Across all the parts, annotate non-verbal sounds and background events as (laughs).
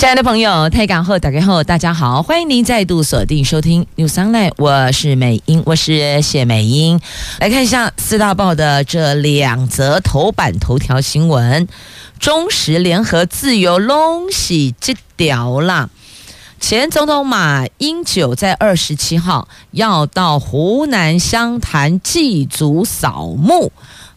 亲爱的朋友，台港后打开后，大家好，欢迎您再度锁定收听 News Online，我是美英，我是谢美英。来看一下四大报的这两则头版头条新闻：中时联合自由拢是这条啦。前总统马英九在二十七号要到湖南湘潭祭祖扫墓。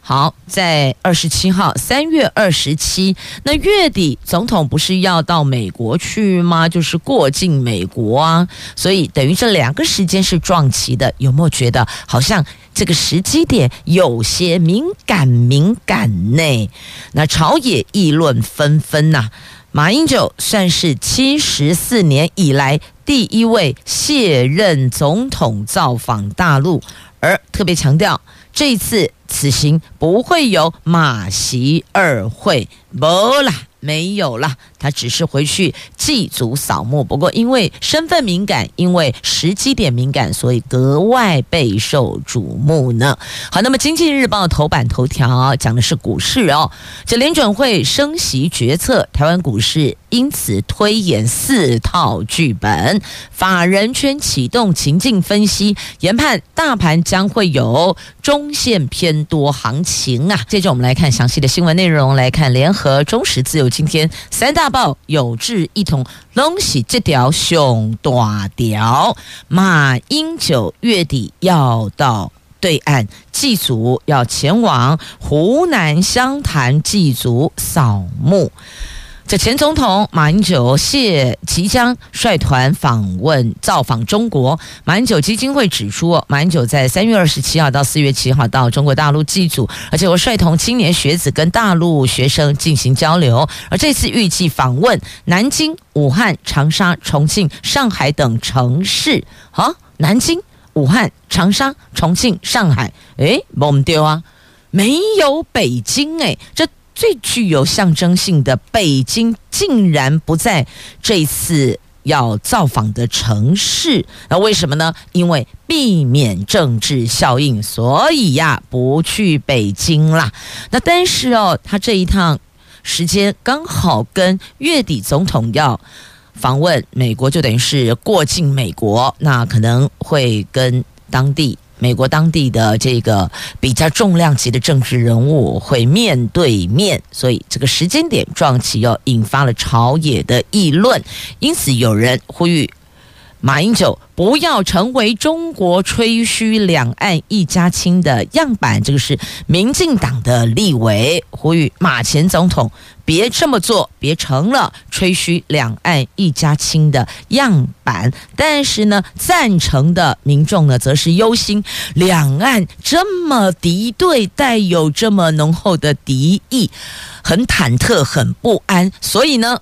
好，在二十七号，三月二十七，那月底总统不是要到美国去吗？就是过境美国啊，所以等于这两个时间是撞齐的。有没有觉得好像这个时机点有些敏感敏感呢？那朝野议论纷纷呐。马英九算是七十四年以来第一位卸任总统造访大陆，而特别强调。这一次此行不会有马习二会，没啦，没有啦，他只是回去祭祖扫墓。不过因为身份敏感，因为时机点敏感，所以格外备受瞩目呢。好，那么《经济日报》头版头条讲的是股市哦，这联准会升息决策，台湾股市。因此推演四套剧本，法人圈启动情境分析，研判大盘将会有中线偏多行情啊。接着我们来看详细的新闻内容，来看联合、中时、自由今天三大报有志一同拢是这条熊大条，马英九月底要到对岸祭祖，要前往湖南湘潭祭祖扫墓。这前总统马英九谢即将率团访问造访中国。马英九基金会指出，马英九在三月二十七号到四月七号到中国大陆祭祖，而且我率同青年学子跟大陆学生进行交流。而这次预计访问南京、武汉、长沙、重庆、上海等城市。啊，南京、武汉、长沙、重庆、上海，诶，懵丢啊，没有北京诶，这。最具有象征性的北京竟然不在这次要造访的城市，那为什么呢？因为避免政治效应，所以呀不去北京啦。那但是哦，他这一趟时间刚好跟月底总统要访问美国，就等于是过境美国，那可能会跟当地。美国当地的这个比较重量级的政治人物会面对面，所以这个时间点撞起又引发了朝野的议论，因此有人呼吁。马英九不要成为中国吹嘘两岸一家亲的样板，这个是民进党的立委呼吁马前总统别这么做，别成了吹嘘两岸一家亲的样板。但是呢，赞成的民众呢，则是忧心两岸这么敌对，带有这么浓厚的敌意，很忐忑，很不安，所以呢，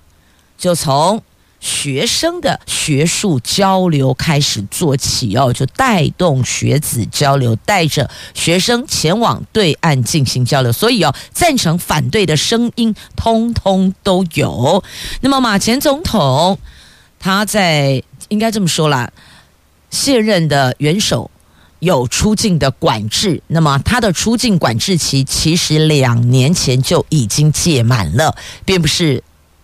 就从。学生的学术交流开始做起哦，就带动学子交流，带着学生前往对岸进行交流。所以哦，赞成反对的声音通通都有。那么马前总统他在应该这么说啦，卸任的元首有出境的管制，那么他的出境管制期其实两年前就已经届满了，并不是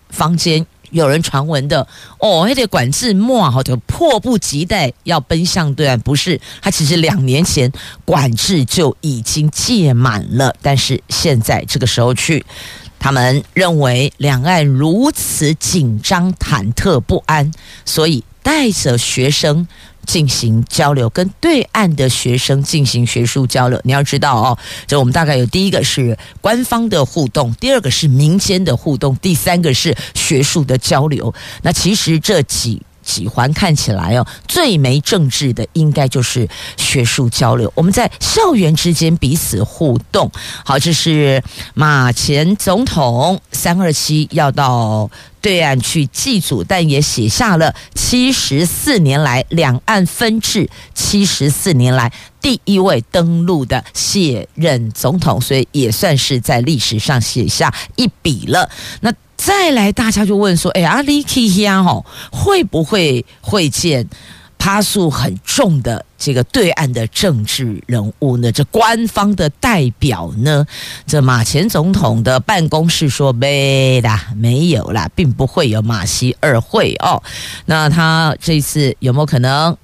坊间。有人传闻的哦，还得管制末好就迫不及待要奔向对岸，不是？他其实两年前管制就已经届满了，但是现在这个时候去，他们认为两岸如此紧张、忐忑不安，所以带着学生。进行交流，跟对岸的学生进行学术交流。你要知道哦，这我们大概有第一个是官方的互动，第二个是民间的互动，第三个是学术的交流。那其实这几几环看起来哦，最没政治的应该就是学术交流。我们在校园之间彼此互动。好，这是马前总统三二七要到对岸去祭祖，但也写下了七十四年来两岸分治七十四年来第一位登陆的卸任总统，所以也算是在历史上写下一笔了。那再来，大家就问说：“哎，阿里基亚哦，会不会会见？”趴数很重的这个对岸的政治人物呢？这官方的代表呢？这马前总统的办公室说没啦，没有啦，并不会有马习二会哦。那他这次有没有可能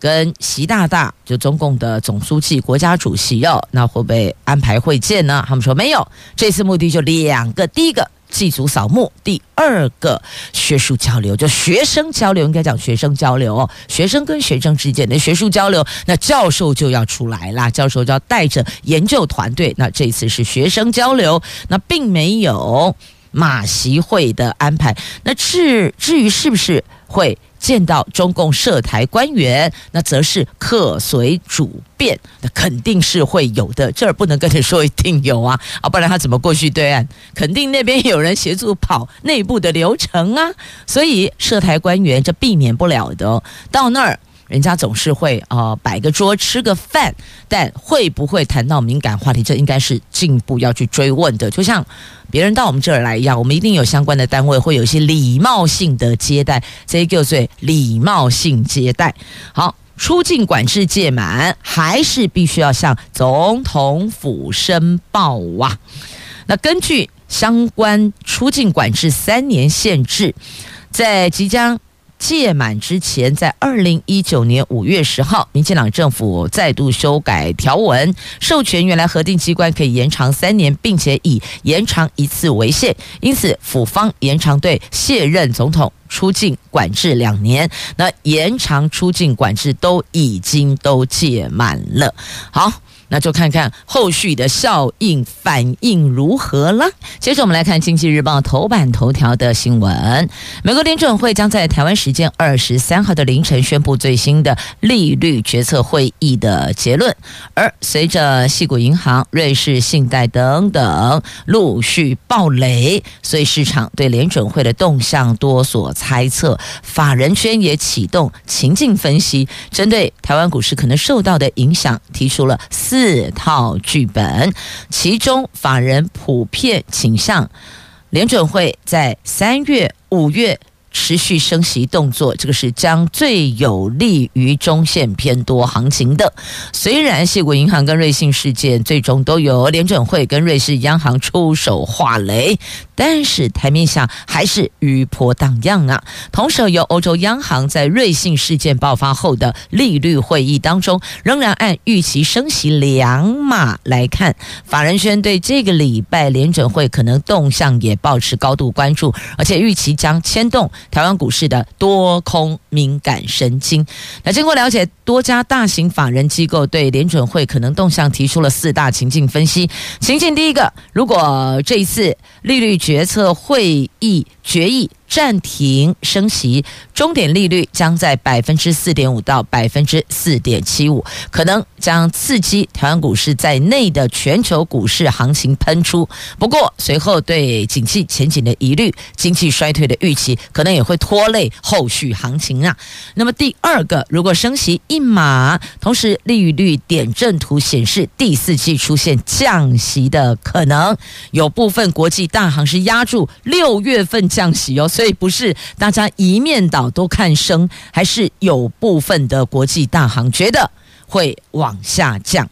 跟习大大，就中共的总书记、国家主席哦？那会不会安排会见呢？他们说没有。这次目的就两个，第一个。祭祖扫墓，第二个学术交流，就学生交流，应该讲学生交流哦，学生跟学生之间的学术交流，那教授就要出来啦，教授就要带着研究团队，那这次是学生交流，那并没有马习会的安排，那至至于是不是会？见到中共涉台官员，那则是客随主便，那肯定是会有的。这儿不能跟你说一定有啊，(laughs) 啊，不然他怎么过去对岸？肯定那边有人协助跑内部的流程啊。所以涉台官员这避免不了的。到那儿，人家总是会啊、呃、摆个桌吃个饭，但会不会谈到敏感话题，这应该是进一步要去追问的。就像。别人到我们这儿来一样，我们一定有相关的单位会有一些礼貌性的接待，这叫做礼貌性接待。好，出境管制届满，还是必须要向总统府申报啊。那根据相关出境管制三年限制，在即将。届满之前，在二零一九年五月十号，民进党政府再度修改条文，授权原来核定机关可以延长三年，并且以延长一次为限。因此，府方延长对卸任总统出境管制两年。那延长出境管制都已经都届满了。好。那就看看后续的效应反应如何了。接着我们来看《经济日报》头版头条的新闻：美国联准会将在台湾时间二十三号的凌晨宣布最新的利率决策会议的结论。而随着矽谷银行、瑞士信贷等等陆续暴雷，所以市场对联准会的动向多所猜测。法人圈也启动情境分析，针对台湾股市可能受到的影响，提出了四。四套剧本，其中法人普遍倾向联准会在三月、五月。持续升息动作，这个是将最有利于中线偏多行情的。虽然系国银行跟瑞信事件最终都由联准会跟瑞士央行出手化雷，但是台面下还是余波荡漾啊。同时，由欧洲央行在瑞信事件爆发后的利率会议当中，仍然按预期升息两码来看。法人圈对这个礼拜联准会可能动向也保持高度关注，而且预期将牵动。台湾股市的多空敏感神经。那经过了解，多家大型法人机构对联准会可能动向提出了四大情境分析。情境第一个，如果这一次利率决策会议决议。暂停升息，终点利率将在百分之四点五到百分之四点七五，可能将刺激台湾股市在内的全球股市行情喷出。不过，随后对景气前景的疑虑、经济衰退的预期，可能也会拖累后续行情啊。那么第二个，如果升息一码，同时利率点阵图显示第四季出现降息的可能，有部分国际大行是压住六月份降息哦。所以不是大家一面倒都看升，还是有部分的国际大行觉得会往下降。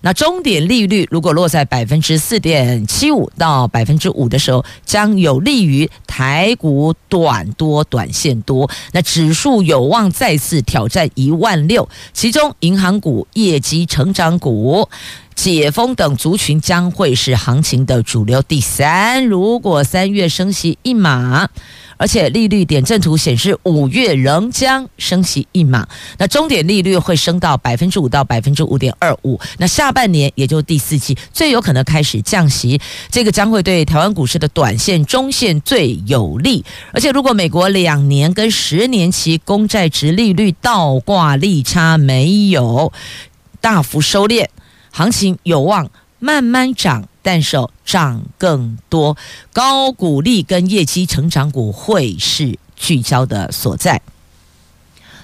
那终点利率如果落在百分之四点七五到百分之五的时候，将有利于台股短多短线多，那指数有望再次挑战一万六。其中银行股、业绩成长股、解封等族群将会是行情的主流。第三，如果三月升息一码。而且利率点阵图显示，五月仍将升息一码，那终点利率会升到百分之五到百分之五点二五。那下半年，也就是第四季，最有可能开始降息，这个将会对台湾股市的短线、中线最有利。而且，如果美国两年跟十年期公债殖利率倒挂利差没有大幅收敛，行情有望慢慢涨。但是涨更多，高股利跟业绩成长股会是聚焦的所在。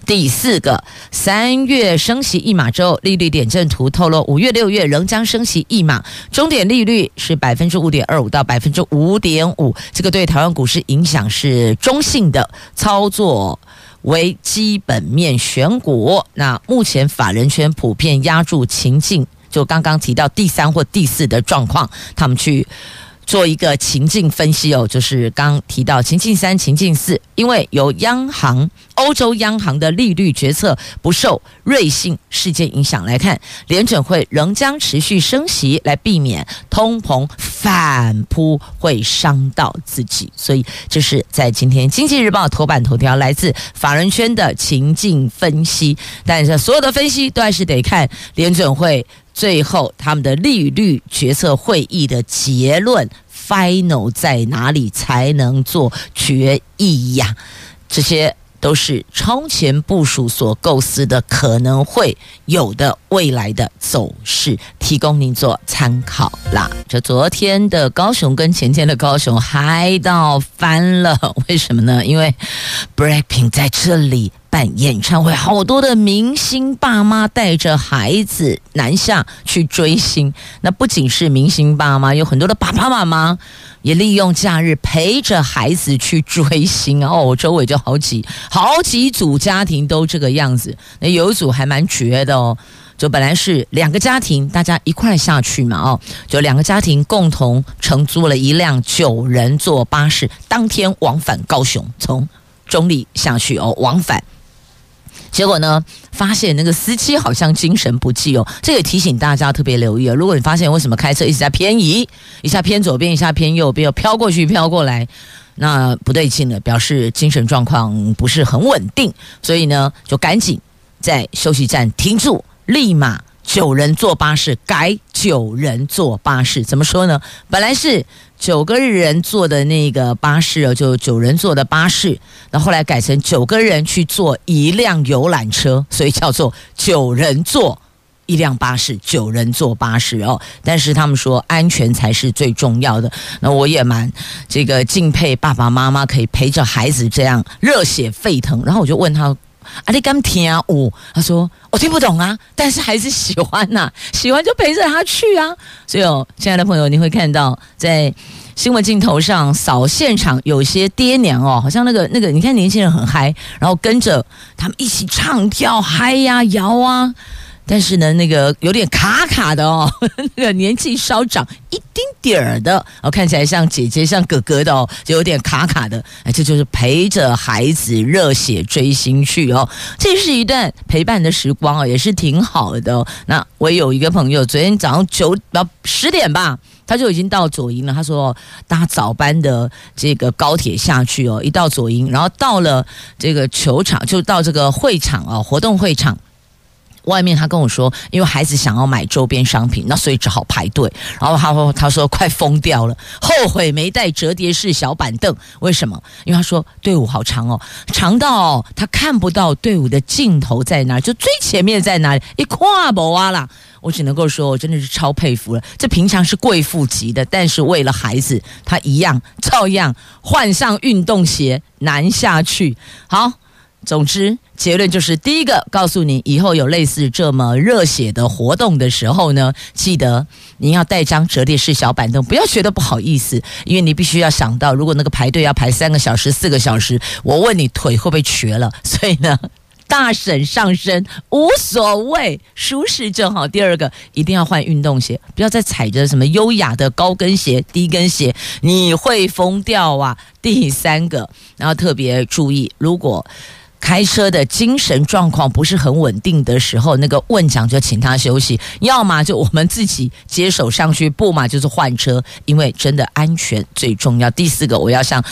第四个，三月升息一码之后，利率点阵图透露，五月、六月仍将升息一码，终点利率是百分之五点二五到百分之五点五。这个对台湾股市影响是中性的，操作为基本面选股。那目前法人圈普遍压住情境，就刚刚提到第三或第四的状况，他们去。做一个情境分析哦，就是刚提到情境三、情境四，因为由央行、欧洲央行的利率决策不受瑞信事件影响来看，联准会仍将持续升息来避免通膨反扑会伤到自己，所以这是在今天经济日报头版头条来自法人圈的情境分析，但是所有的分析都还是得看联准会。最后，他们的利率决策会议的结论 final 在哪里才能做决议呀？这些都是超前部署所构思的可能会有的未来的走势，提供您做参考啦。这昨天的高雄跟前天的高雄嗨到翻了，为什么呢？因为 breaking 在这里。办演唱会，好多的明星爸妈带着孩子南下去追星。那不仅是明星爸妈，有很多的爸爸妈妈也利用假日陪着孩子去追星。哦，周围就好几好几组家庭都这个样子。那有一组还蛮绝的哦，就本来是两个家庭，大家一块下去嘛。哦，就两个家庭共同承租了一辆九人座巴士，当天往返高雄，从中坜下去哦，往返。结果呢，发现那个司机好像精神不济哦。这也提醒大家特别留意啊。如果你发现为什么开车一直在偏移，一下偏左边，一下偏右边，又飘过去飘过来，那不对劲了，表示精神状况不是很稳定。所以呢，就赶紧在休息站停住，立马九人坐巴士改九人坐巴士。怎么说呢？本来是。九个人坐的那个巴士哦，就九人坐的巴士，那后来改成九个人去坐一辆游览车，所以叫做九人坐一辆巴士，九人坐巴士哦。但是他们说安全才是最重要的，那我也蛮这个敬佩爸爸妈妈可以陪着孩子这样热血沸腾。然后我就问他。啊，你敢听啊？我他说我听不懂啊，但是还是喜欢呐、(laughs) 喜欢就陪着他去啊。所以哦，亲爱的朋友，你会看到在新闻镜头上扫现场，有些爹娘哦，好像那个那个，你看年轻人很嗨，然后跟着他们一起唱跳嗨呀摇啊。但是呢，那个有点卡卡的哦，(laughs) 那个年纪稍长一丁点儿的哦，看起来像姐姐像哥哥的哦，就有点卡卡的。哎，这就是陪着孩子热血追星去哦，这是一段陪伴的时光哦，也是挺好的。那我有一个朋友，昨天早上九到十点吧，他就已经到左营了。他说搭早班的这个高铁下去哦，一到左营，然后到了这个球场，就到这个会场哦，活动会场。外面他跟我说，因为孩子想要买周边商品，那所以只好排队。然后他说：“他说快疯掉了，后悔没带折叠式小板凳。为什么？因为他说队伍好长哦，长到他看不到队伍的尽头在哪，就最前面在哪里，一跨不哇啦。我只能够说，我真的是超佩服了。这平常是贵妇级的，但是为了孩子，他一样照样换上运动鞋南下去。好。”总之，结论就是：第一个，告诉你以后有类似这么热血的活动的时候呢，记得你要带张折叠式小板凳，不要觉得不好意思，因为你必须要想到，如果那个排队要排三个小时、四个小时，我问你腿会不会瘸了？所以呢，(laughs) 大婶上身无所谓，舒适就好。第二个，一定要换运动鞋，不要再踩着什么优雅的高跟鞋、低跟鞋，你会疯掉啊！第三个，然后特别注意，如果开车的精神状况不是很稳定的时候，那个问讲就请他休息，要么就我们自己接手上去，不嘛就是换车，因为真的安全最重要。第四个，我要向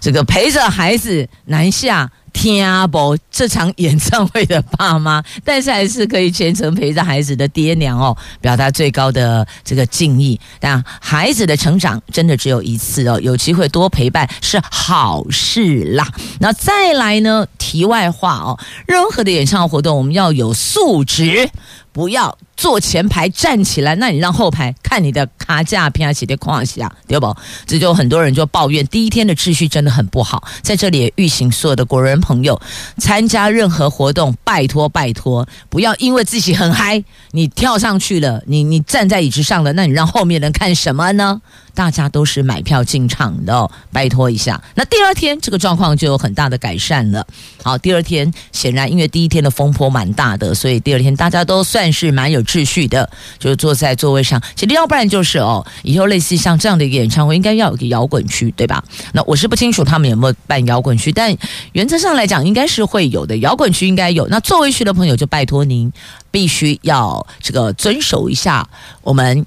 这个陪着孩子南下。听不这场演唱会的爸妈，但是还是可以全程陪着孩子的爹娘哦，表达最高的这个敬意。但孩子的成长真的只有一次哦，有机会多陪伴是好事啦。那再来呢？题外话哦，任何的演唱活动我们要有素质。不要坐前排站起来，那你让后排看你的卡架片起的框下，对不？这就很多人就抱怨第一天的秩序真的很不好。在这里也预请所有的国人朋友，参加任何活动，拜托拜托，不要因为自己很嗨，你跳上去了，你你站在椅子上了，那你让后面人看什么呢？大家都是买票进场的，拜托一下。那第二天这个状况就有很大的改善了。好，第二天显然因为第一天的风波蛮大的，所以第二天大家都算是蛮有秩序的，就是坐在座位上。其实要不然就是哦，以后类似像这样的一个演唱会，应该要有个摇滚区，对吧？那我是不清楚他们有没有办摇滚区，但原则上来讲应该是会有的。摇滚区应该有。那座位区的朋友就拜托您，必须要这个遵守一下我们。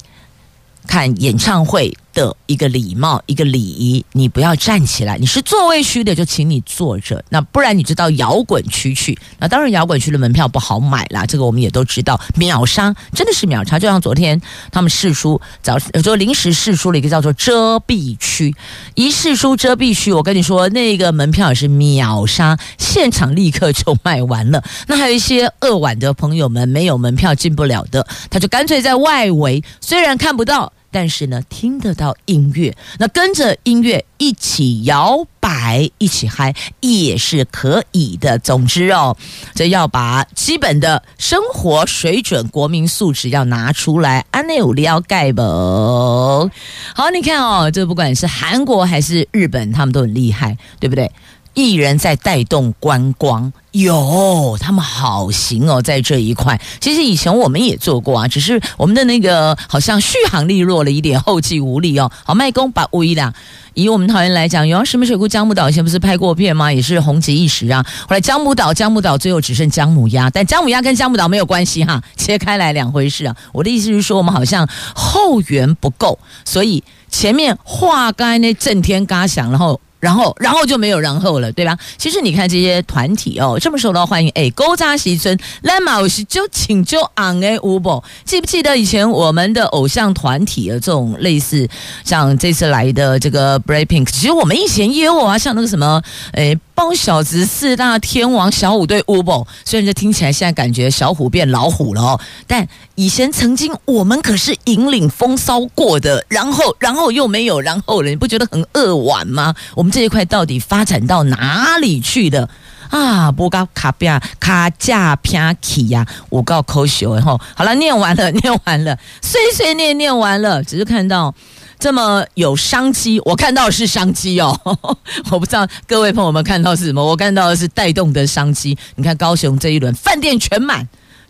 看演唱会的一个礼貌，一个礼仪，你不要站起来。你是座位区的，就请你坐着。那不然你就到摇滚区去。那当然，摇滚区的门票不好买啦，这个我们也都知道。秒杀，真的是秒杀。就像昨天他们试出早就临时试出了一个叫做遮蔽区，一试出遮蔽区，我跟你说，那个门票也是秒杀，现场立刻就卖完了。那还有一些扼腕的朋友们没有门票进不了的，他就干脆在外围，虽然看不到。但是呢，听得到音乐，那跟着音乐一起摇摆、一起嗨也是可以的。总之哦，这要把基本的生活水准、国民素质要拿出来。安内有了解不？好，你看哦，这不管是韩国还是日本，他们都很厉害，对不对？艺人在带动观光，有，他们好行哦，在这一块。其实以前我们也做过啊，只是我们的那个好像续航力弱了一点，后继无力哦。好，卖公把威啦。以我们桃园来讲，有啊，石门水库江母岛以前不是拍过片吗？也是红极一时啊。后来江母岛，江母岛最后只剩姜母鸭，但姜母鸭跟姜母岛没有关系哈，切开来两回事啊。我的意思是说，我们好像后援不够，所以前面话刚才那震天嘎响，然后。然后，然后就没有然后了，对吧？其实你看这些团体哦，这么受到欢迎，哎，勾扎西村、蓝毛是就请就昂哎乌不？记不记得以前我们的偶像团体的这种类似，像这次来的这个 BLACKPINK，其实我们以前也有啊，像那个什么，哎。包小子四大天王小虎队乌宝，虽然这听起来现在感觉小虎变老虎了哦，但以前曾经我们可是引领风骚过的，然后然后又没有然后了，你不觉得很扼腕吗？我们这一块到底发展到哪里去的啊？波高卡比亚卡加皮亚奇呀，我告扣修然后好了，念完了，(laughs) 念完了，碎碎念念完了，只是看到。这么有商机，我看到的是商机哦。(laughs) 我不知道各位朋友们看到是什么，我看到的是带动的商机。你看高雄这一轮饭店全满，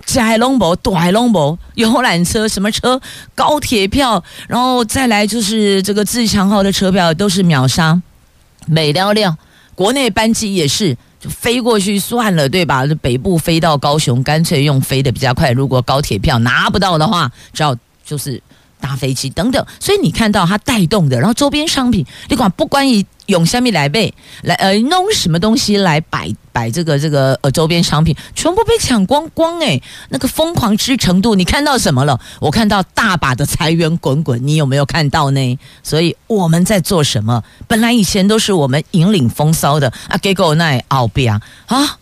小海龙博、大海龙博、游览车什么车、高铁票，然后再来就是这个自强号的车票都是秒杀，美了了。国内班机也是，就飞过去算了，对吧？就北部飞到高雄，干脆用飞的比较快。如果高铁票拿不到的话，只要就是。搭飞机等等，所以你看到它带动的，然后周边商品，你管不关于用虾米来背来呃弄什么东西来摆摆这个这个呃周边商品，全部被抢光光诶，那个疯狂之程度，你看到什么了？我看到大把的财源滚滚，你有没有看到呢？所以我们在做什么？本来以前都是我们引领风骚的啊，结果那后边啊。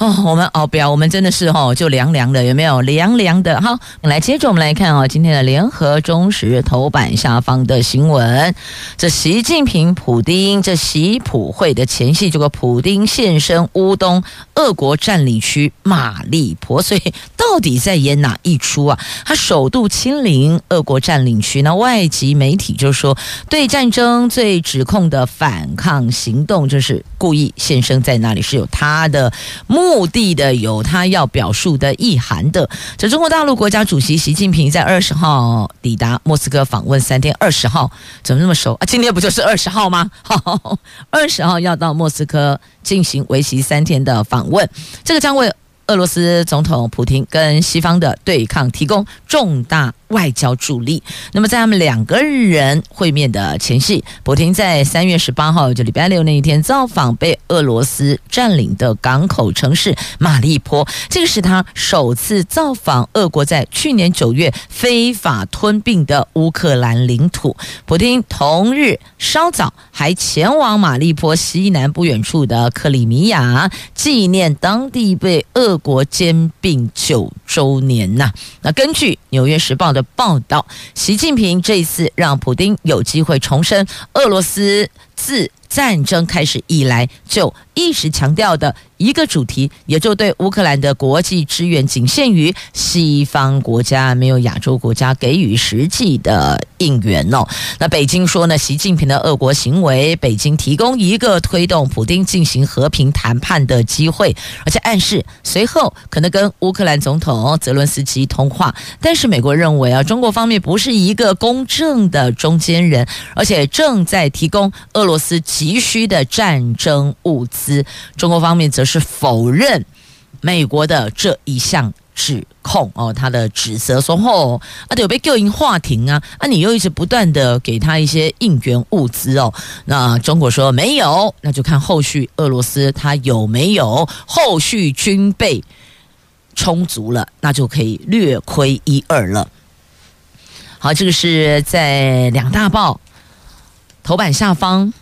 哦，我们哦，表我们真的是、哦，就凉凉的，有没有凉凉的？好，来接着我们来看哦，今天的联合中时头版下方的新闻，这习近平普丁这习普会的前戏，这个普丁现身乌东俄国占领区马利坡，所以到底在演哪一出啊？他首度亲临俄国占领区，那外籍媒体就说，对战争最指控的反抗行动，就是故意现身在那里，是有他的目。目的的有他要表述的意涵的。这中国大陆国家主席习近平在二十号抵达莫斯科访问三天，二十号怎么那么熟啊？今天不就是二十号吗？(laughs) 二十号要到莫斯科进行为期三天的访问，这个将为俄罗斯总统普京跟西方的对抗提供重大外交助力。那么在他们两个人会面的前夕，普京在三月十八号，就礼拜六那一天造访被俄罗斯占领的港口城市马利坡，这个是他首次造访俄国在去年九月非法吞并的乌克兰领土。普丁同日稍早还前往马利坡西南不远处的克里米亚，纪念当地被俄国兼并九周年呐。那根据《纽约时报》的报道，习近平这一次让普京有机会重申俄罗斯自战争开始以来就一直强调的一个主题，也就对乌克兰的国际支援仅限于西方国家，没有亚洲国家给予实际的应援哦。那北京说呢，习近平的俄国行为，北京提供一个推动普丁进行和平谈判的机会，而且暗示随后可能跟乌克兰总统泽伦斯基通话。但是美国认为啊，中国方面不是一个公正的中间人，而且正在提供俄罗斯急需的战争物资。中国方面则是否认美国的这一项指控哦，他的指责说：“哦，啊，有被救营话庭啊，啊，你又一直不断的给他一些应援物资哦。”那中国说没有，那就看后续俄罗斯他有没有后续军备充足了，那就可以略亏一二了。好，这个是在两大报头版下方。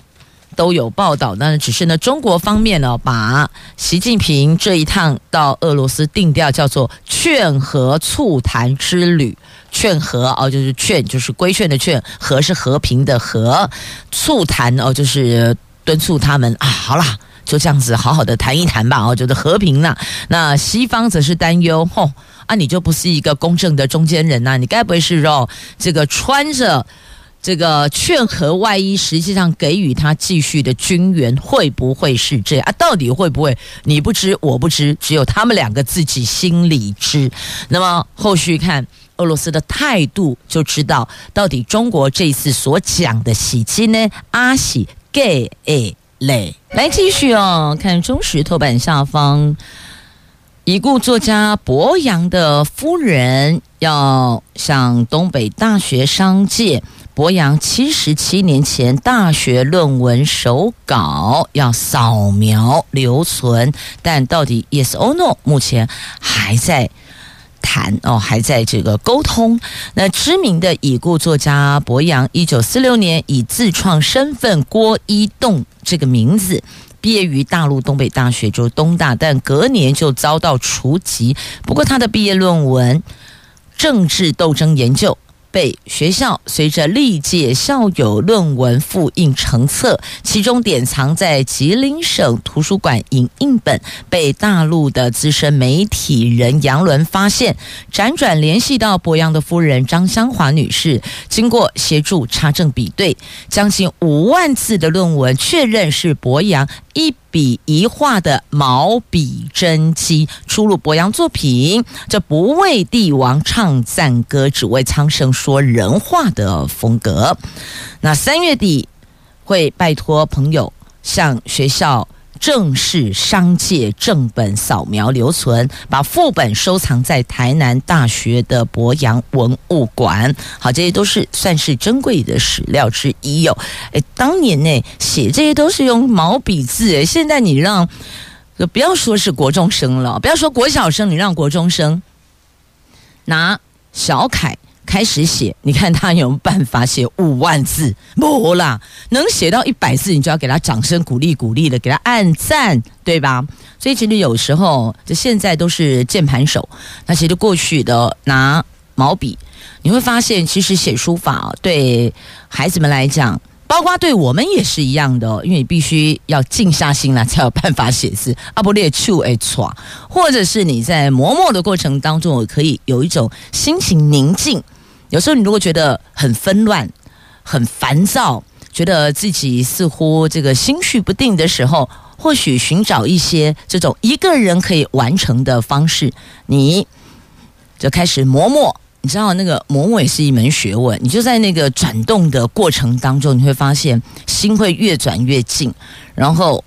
都有报道，那只是呢，中国方面呢，把习近平这一趟到俄罗斯定调叫做“劝和促谈之旅”。劝和哦，就是劝，就是规劝的劝；和是和平的和。促谈哦，就是敦促他们啊，好啦，就这样子好好的谈一谈吧。哦，就是和平了。那西方则是担忧，吼啊，你就不是一个公正的中间人呐？你该不会是哦，这个穿着？这个劝和外衣，实际上给予他继续的军援，会不会是这样啊？到底会不会？你不知，我不知，只有他们两个自己心里知。那么后续看俄罗斯的态度，就知道到底中国这次所讲的喜金呢？阿喜给诶嘞，来继续哦，看中石头版下方，已故作家博洋的夫人要向东北大学商界。柏杨七十七年前大学论文手稿要扫描留存，但到底 yes or no，目前还在谈哦，还在这个沟通。那知名的已故作家柏杨，一九四六年以自创身份郭一栋这个名字毕业于大陆东北大学，就是东大，但隔年就遭到除籍。不过他的毕业论文政治斗争研究。被学校随着历届校友论文复印成册，其中典藏在吉林省图书馆影印本，被大陆的资深媒体人杨伦发现，辗转联系到柏杨的夫人张香华女士，经过协助查证比对，将近五万字的论文确认是柏杨一笔一画的毛笔真迹，出入博洋作品。这不为帝王唱赞歌，只为苍生说人话的风格。那三月底会拜托朋友向学校正式商界正本扫描留存，把副本收藏在台南大学的博洋文物馆。好，这些都是算是珍贵的史料之一哟。哎，当年呢写这些都是用毛笔字，哎，现在你让，就不要说是国中生了，不要说国小生，你让国中生拿小楷。开始写，你看他有办法写五万字？不啦，能写到一百字，你就要给他掌声鼓励鼓励的，给他按赞，对吧？所以其实有时候，就现在都是键盘手，那其实过去的拿毛笔，你会发现，其实写书法对孩子们来讲，包括对我们也是一样的，因为你必须要静下心来，才有办法写字。阿不列处诶错，或者是你在磨墨的过程当中，可以有一种心情宁静。有时候你如果觉得很纷乱、很烦躁，觉得自己似乎这个心绪不定的时候，或许寻找一些这种一个人可以完成的方式，你就开始磨墨。你知道那个磨墨也是一门学问，你就在那个转动的过程当中，你会发现心会越转越静，然后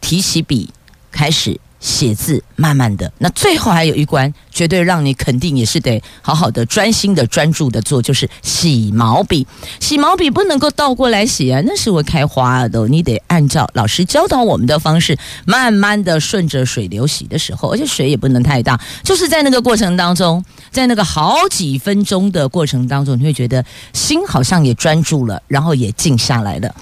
提起笔开始写字，慢慢的。那最后还有一关，绝对让你肯定也是得好好的、专心的、专注的做，就是洗毛笔。洗毛笔不能够倒过来洗啊，那是会开花的。你得按照老师教导我们的方式，慢慢的顺着水流洗的时候，而且水也不能太大。就是在那个过程当中，在那个好几分钟的过程当中，你会觉得心好像也专注了，然后也静下来了。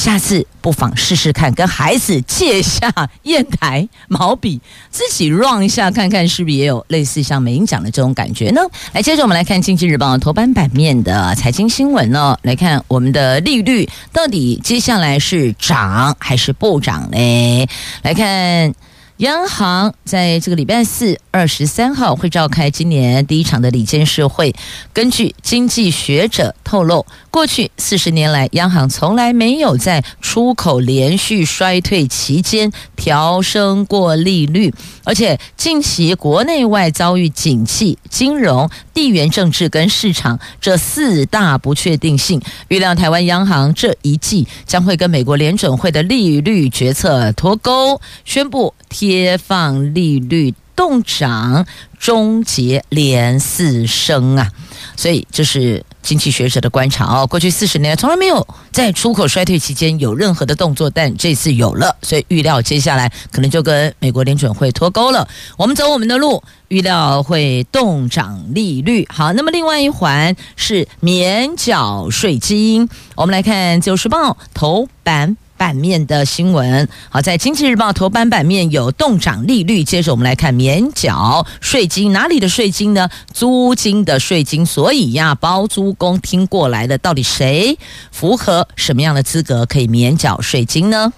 下次不妨试试看，跟孩子借一下 (laughs) 砚台毛笔，自己 run 一下，看看是不是也有类似像美英讲的这种感觉呢？来，接着我们来看《经济日报》头版版面的财经新闻呢，来看我们的利率到底接下来是涨还是不涨呢？来看。央行在这个礼拜四二十三号会召开今年第一场的里监事会。根据经济学者透露，过去四十年来，央行从来没有在出口连续衰退期间调升过利率，而且近期国内外遭遇景气、金融、地缘政治跟市场这四大不确定性，预料台湾央行这一季将会跟美国联准会的利率决策脱钩，宣布。贴放利率冻涨，终结连四升啊！所以这是经济学者的观察哦。过去四十年从来没有在出口衰退期间有任何的动作，但这次有了，所以预料接下来可能就跟美国联准会脱钩了。我们走我们的路，预料会动涨利率。好，那么另外一环是免缴税金。我们来看《自由时报》头版。版面的新闻，好，在《经济日报》头版版面有动涨利率。接着我们来看免缴税金，哪里的税金呢？租金的税金。所以呀，包租公听过来的，到底谁符合什么样的资格可以免缴税金呢？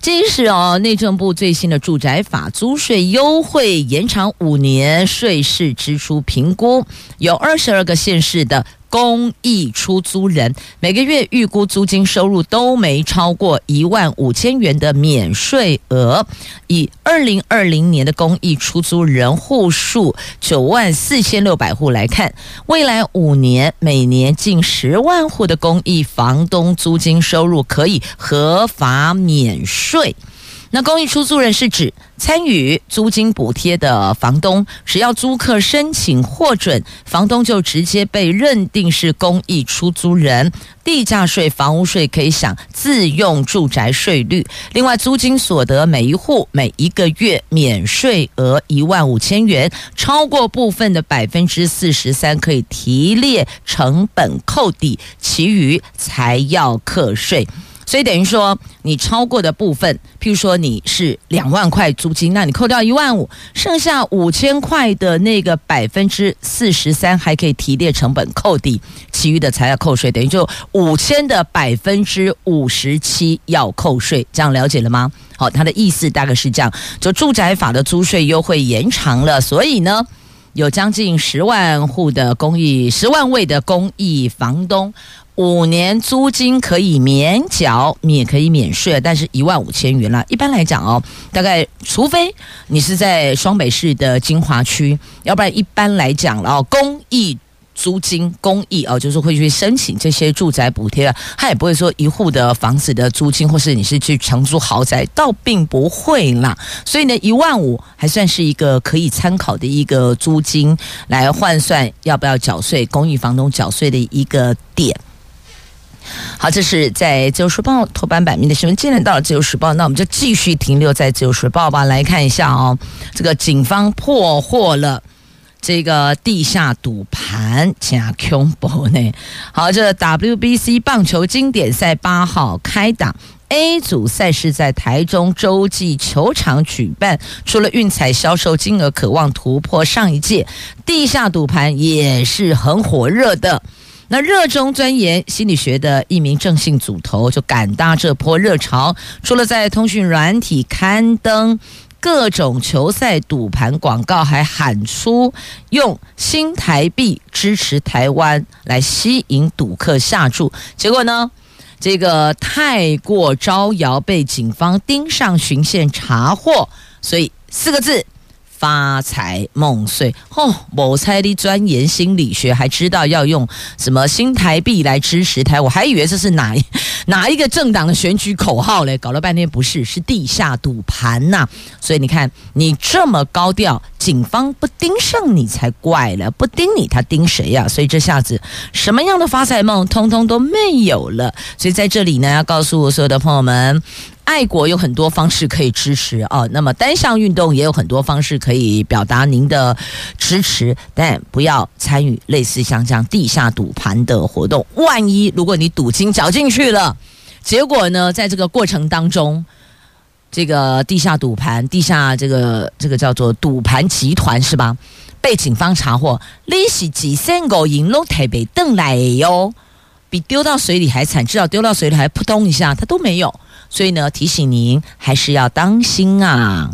这是哦，内政部最新的住宅法租税优惠延长五年，税事支出评估，有二十二个县市的。公益出租人每个月预估租金收入都没超过一万五千元的免税额，以二零二零年的公益出租人户数九万四千六百户来看，未来五年每年近十万户的公益房东租金收入可以合法免税。那公益出租人是指参与租金补贴的房东，只要租客申请获准，房东就直接被认定是公益出租人，地价税、房屋税可以享自用住宅税率。另外，租金所得每一户每一个月免税额一万五千元，超过部分的百分之四十三可以提列成本扣抵，其余才要课税。所以等于说，你超过的部分，譬如说你是两万块租金，那你扣掉一万五，剩下五千块的那个百分之四十三还可以提列成本扣抵，其余的才要扣税。等于就五千的百分之五十七要扣税，这样了解了吗？好，他的意思大概是这样：就住宅法的租税优惠延长了，所以呢，有将近十万户的公益，十万位的公益房东。五年租金可以免缴，免可以免税，但是一万五千元啦。一般来讲哦，大概除非你是在双北市的精华区，要不然一般来讲哦，公益租金公益哦，就是会去申请这些住宅补贴，他也不会说一户的房子的租金，或是你是去承租豪宅，倒并不会啦。所以呢，一万五还算是一个可以参考的一个租金来换算要不要缴税，公益房东缴税的一个点。好，这是在《自由时报》头版版面的新闻。既然到了《自由时报》，那我们就继续停留在《自由时报》吧。来看一下哦，这个警方破获了这个地下赌盘，加恐怖呢。好，这 WBC 棒球经典赛八号开打，A 组赛事在台中洲际球场举办。除了运彩销售金额渴望突破上一届，地下赌盘也是很火热的。那热衷钻研心理学的一名郑信组头就赶搭这波热潮，除了在通讯软体刊登各种球赛赌盘广告，还喊出用新台币支持台湾来吸引赌客下注。结果呢，这个太过招摇，被警方盯上巡线查获，所以四个字。发财梦碎哦，某猜的钻研心理学，还知道要用什么新台币来支持台，我还以为这是哪 (laughs) 哪一个政党的选举口号嘞，搞了半天不是，是地下赌盘呐。所以你看，你这么高调，警方不盯上你才怪了，不盯你他盯谁呀？所以这下子什么样的发财梦，通通都没有了。所以在这里呢，要告诉所有的朋友们。爱国有很多方式可以支持哦，那么单项运动也有很多方式可以表达您的支持，但不要参与类似像这样地下赌盘的活动。万一如果你赌金缴进去了，结果呢，在这个过程当中，这个地下赌盘、地下这个这个叫做赌盘集团是吧？被警方查获，利息几千个银龙台北邓来哟，比丢到水里还惨，至少丢到水里还扑通一下，它都没有。所以呢，提醒您还是要当心啊！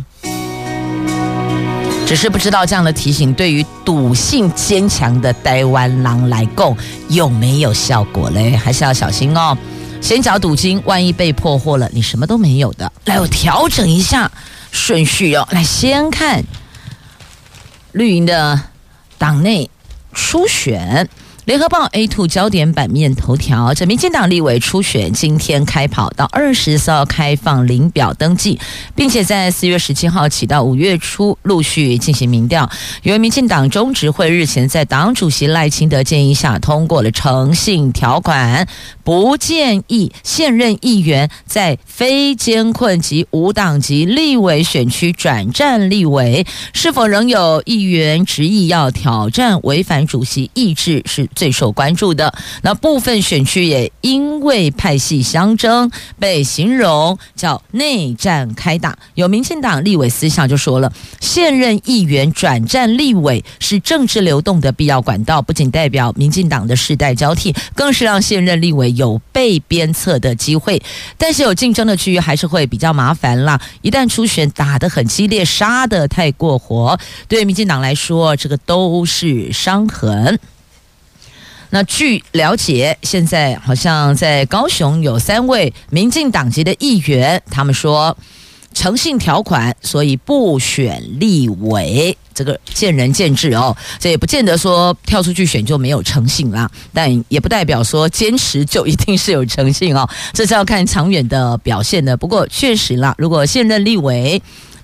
只是不知道这样的提醒对于赌性坚强的台湾狼来讲有没有效果嘞？还是要小心哦。先缴赌金，万一被破获了，你什么都没有的。来，我调整一下顺序哦。来，先看绿营的党内初选。联合报 A two 焦点版面头条：这民进党立委初选今天开跑，到二十四号开放领表登记，并且在四月十七号起到五月初陆续进行民调。由于民进党中执会日前在党主席赖清德建议下通过了诚信条款，不建议现任议员在非艰困及无党籍立委选区转战立委。是否仍有议员执意要挑战违反主席意志是最受关注的。那部分选区也因为派系相争，被形容叫内战开打。有民进党立委私下就说了，现任议员转战立委是政治流动的必要管道，不仅代表民进党的世代交替，更是让现任立委有被鞭策的机会。但是有竞争的区域还是会比较麻烦啦。一旦初选打得很激烈，杀得太过火，对民进党来说，这个都是伤痕。那据了解，现在好像在高雄有三位民进党籍的议员，他们说诚信条款，所以不选立委。这个见仁见智哦，这也不见得说跳出去选就没有诚信啦，但也不代表说坚持就一定是有诚信哦，这是要看长远的表现的。不过确实啦，如果现任立委。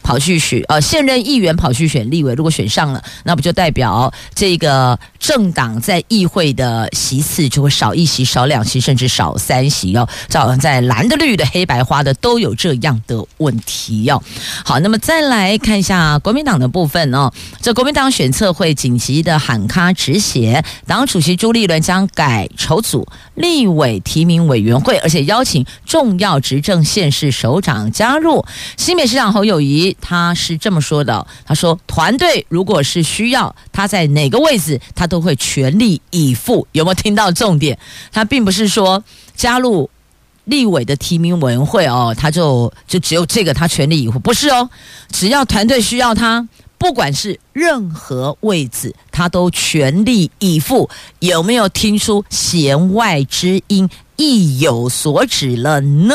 跑去选呃，现任议员跑去选立委，如果选上了，那不就代表这个政党在议会的席次就会少一席、少两席，甚至少三席哦。好像在蓝的、绿的、黑白花的都有这样的问题哦。好，那么再来看一下国民党的部分哦。这国民党选策会紧急的喊卡止血，党主席朱立伦将改筹组立委提名委员会，而且邀请重要执政县市首长加入。新北市长侯友谊。他是这么说的：“他说，团队如果是需要他在哪个位置，他都会全力以赴。有没有听到重点？他并不是说加入立委的提名委员会哦，他就就只有这个，他全力以赴，不是哦。只要团队需要他，不管是任何位置，他都全力以赴。有没有听出弦外之音，意有所指了呢？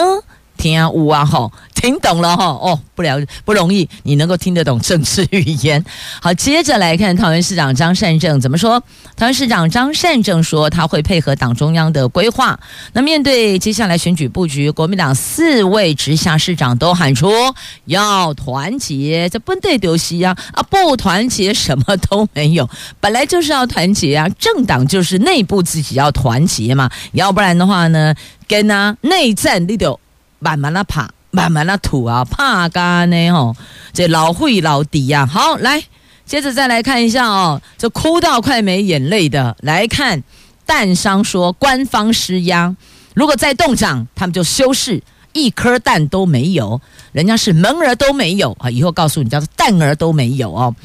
听啊，呜啊，吼。”听懂了哈哦，不了不容易，你能够听得懂政治语言。(laughs) 好，接着来看桃园市长张善政怎么说。桃园市长张善政说，他会配合党中央的规划。那面对接下来选举布局，国民党四位直辖市长都喊出要团结，这不得丢西呀啊！不团结什么都没有。本来就是要团结啊，政党就是内部自己要团结嘛，要不然的话呢，跟啊内战你就慢慢的爬。慢慢的吐啊，怕干呢吼，这老会老底呀、啊。好，来，接着再来看一下哦，这哭到快没眼泪的，来看蛋商说官方施压，如果再动涨，他们就休市，一颗蛋都没有，人家是门儿都没有啊，以后告诉你叫做蛋儿都没有哦。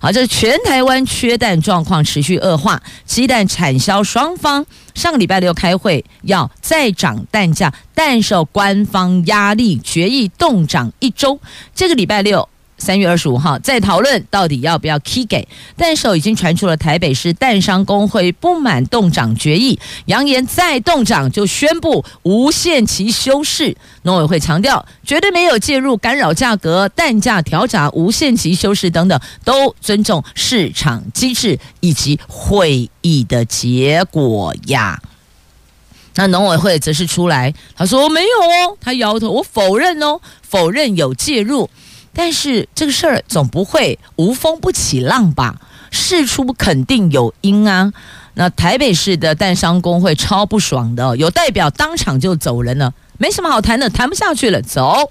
好，这全台湾缺蛋状况持续恶化，鸡蛋产销双方上个礼拜六开会，要再涨蛋价，但受官方压力决议冻涨一周。这个礼拜六三月二十五号再讨论到底要不要起给。但是已经传出了台北市蛋商工会不满冻涨决议，扬言再冻涨就宣布无限期休市。农委会强调，绝对没有介入干扰价格、蛋价调涨、无限期休市等等，都尊重市场机制以及会议的结果呀。那农委会则是出来，他说没有哦，他摇头，我否认哦，否认有介入。但是这个事儿总不会无风不起浪吧？事出肯定有因啊。那台北市的蛋商工会超不爽的，有代表当场就走人了，没什么好谈的，谈不下去了，走，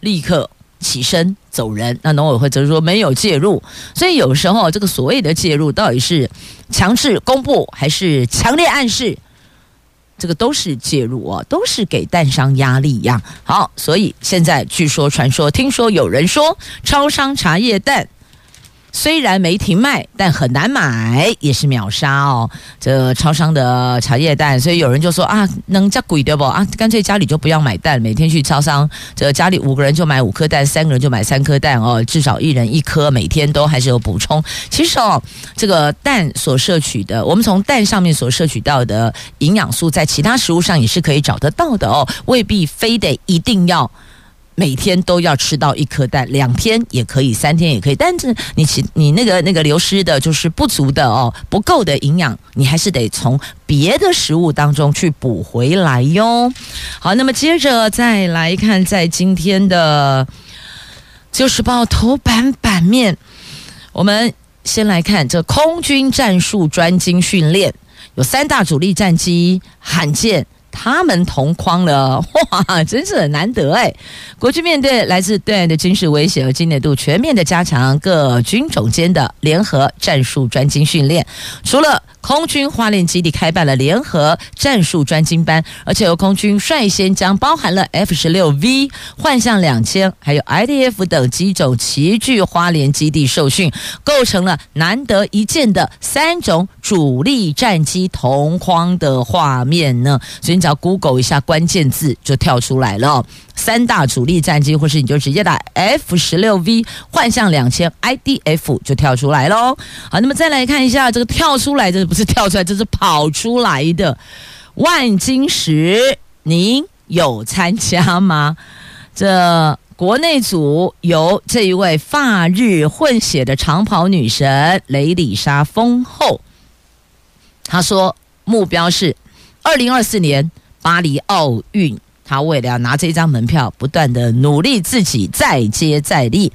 立刻起身走人。那农委会则是说没有介入，所以有时候这个所谓的介入到底是强制公布还是强烈暗示？这个都是介入哦，都是给蛋商压力呀。好，所以现在据说、传说、听说有人说，超商茶叶蛋。虽然没停卖，但很难买，也是秒杀哦。这超商的茶叶蛋，所以有人就说啊，能加贵的不啊？干脆家里就不要买蛋，每天去超商，这家里五个人就买五颗蛋，三个人就买三颗蛋哦，至少一人一颗，每天都还是有补充。其实哦，这个蛋所摄取的，我们从蛋上面所摄取到的营养素，在其他食物上也是可以找得到的哦，未必非得一定要。每天都要吃到一颗蛋，两天也可以，三天也可以。但是你其你那个那个流失的，就是不足的哦，不够的营养，你还是得从别的食物当中去补回来哟。好，那么接着再来看，在今天的《自由时报》头版版面，我们先来看这空军战术专精训练，有三大主力战机，罕见。他们同框了，(laughs) 哇，真是很难得哎！国军面对来自对岸的军事威胁，和激烈度全面的加强各军种间的联合战术专精训练，除了。空军花莲基地开办了联合战术专精班，而且由空军率先将包含了 F 十六 V、幻象两千，还有 IDF 等机种齐聚花莲基地受训，构成了难得一见的三种主力战机同框的画面呢。所以你只要 Google 一下关键字，就跳出来了。三大主力战机，或是你就直接打 F 十六 V 幻象两千 IDF 就跳出来喽。好，那么再来看一下这个跳出来，这不是跳出来，这是跑出来的万金石，您有参加吗？这国内组由这一位法日混血的长跑女神雷里莎丰后，她说目标是二零二四年巴黎奥运。他为了要拿这张门票，不断的努力自己，再接再厉。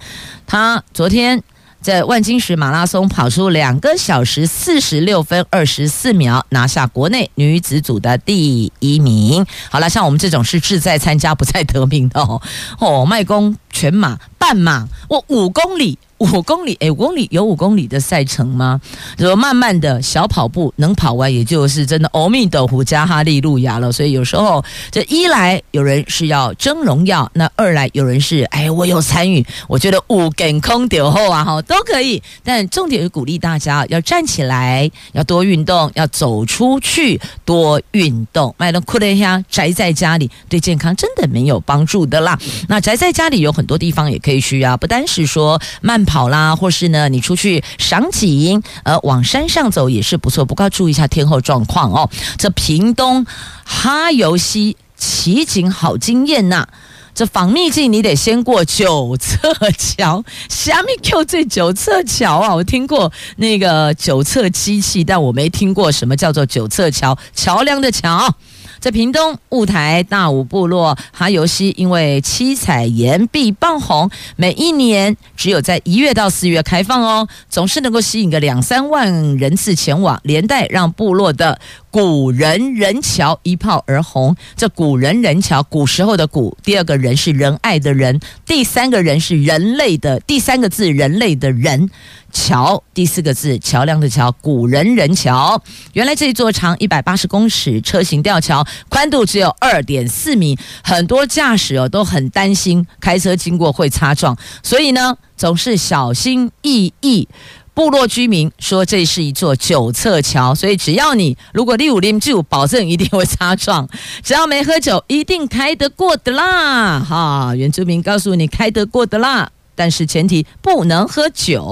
他昨天在万金石马拉松跑出两个小时四十六分二十四秒，拿下国内女子组的第一名。好了，像我们这种是志在参加不在得名的哦。哦，麦公全马、半马，我五公里。五公里，诶，五公里有五公里的赛程吗？就慢慢的小跑步能跑完，也就是真的阿弥陀佛加哈利路亚了。所以有时候这一来有人是要争荣耀，那二来有人是哎，我有参与，我觉得五更空丢后啊哈都可以。但重点是鼓励大家要站起来，要多运动，要走出去多运动。麦伦库雷亚宅在家里对健康真的没有帮助的啦。那宅在家里有很多地方也可以去啊，不单是说慢。跑啦，或是呢，你出去赏景，呃，往山上走也是不错。不过要注意一下天候状况哦。这屏东哈游溪奇景好惊艳呐！这访秘境你得先过九侧桥，虾米 Q 最九侧桥啊？我听过那个九侧机器，但我没听过什么叫做九侧桥，桥梁的桥。在屏东雾台大武部落哈游溪，因为七彩岩壁爆红，每一年只有在一月到四月开放哦，总是能够吸引个两三万人次前往，连带让部落的古人人桥一炮而红。这古人人桥，古时候的古，第二个人是仁爱的人，第三个人是人类的，第三个字人类的人。桥，第四个字桥梁的桥，古人人桥。原来这一座长一百八十公尺车行吊桥，宽度只有二点四米，很多驾驶哦都很担心开车经过会擦撞，所以呢总是小心翼翼。部落居民说这是一座九侧桥，所以只要你如果你五零九，保证一定会擦撞。只要没喝酒，一定开得过的啦！哈，原住民告诉你开得过的啦。但是前提不能喝酒。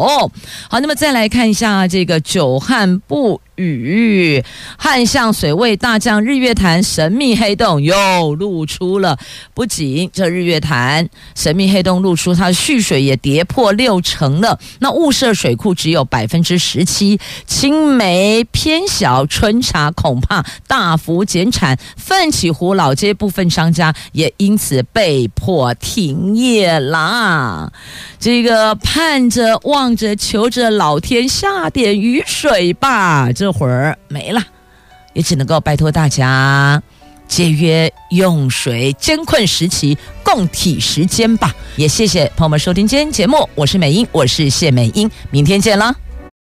好，那么再来看一下这个久旱不雨，汉象水位大降，日月潭神秘黑洞又露出了。不仅这日月潭神秘黑洞露出，它蓄水也跌破六成了。那雾社水库只有百分之十七，青梅偏小，春茶恐怕大幅减产。奋起湖老街部分商家也因此被迫停业啦。这个盼着、望着、求着老天下点雨水吧，这这会儿没了，也只能够拜托大家节约用水，艰困时期共体时间吧。也谢谢朋友们收听今天节目，我是美英，我是谢美英，明天见了。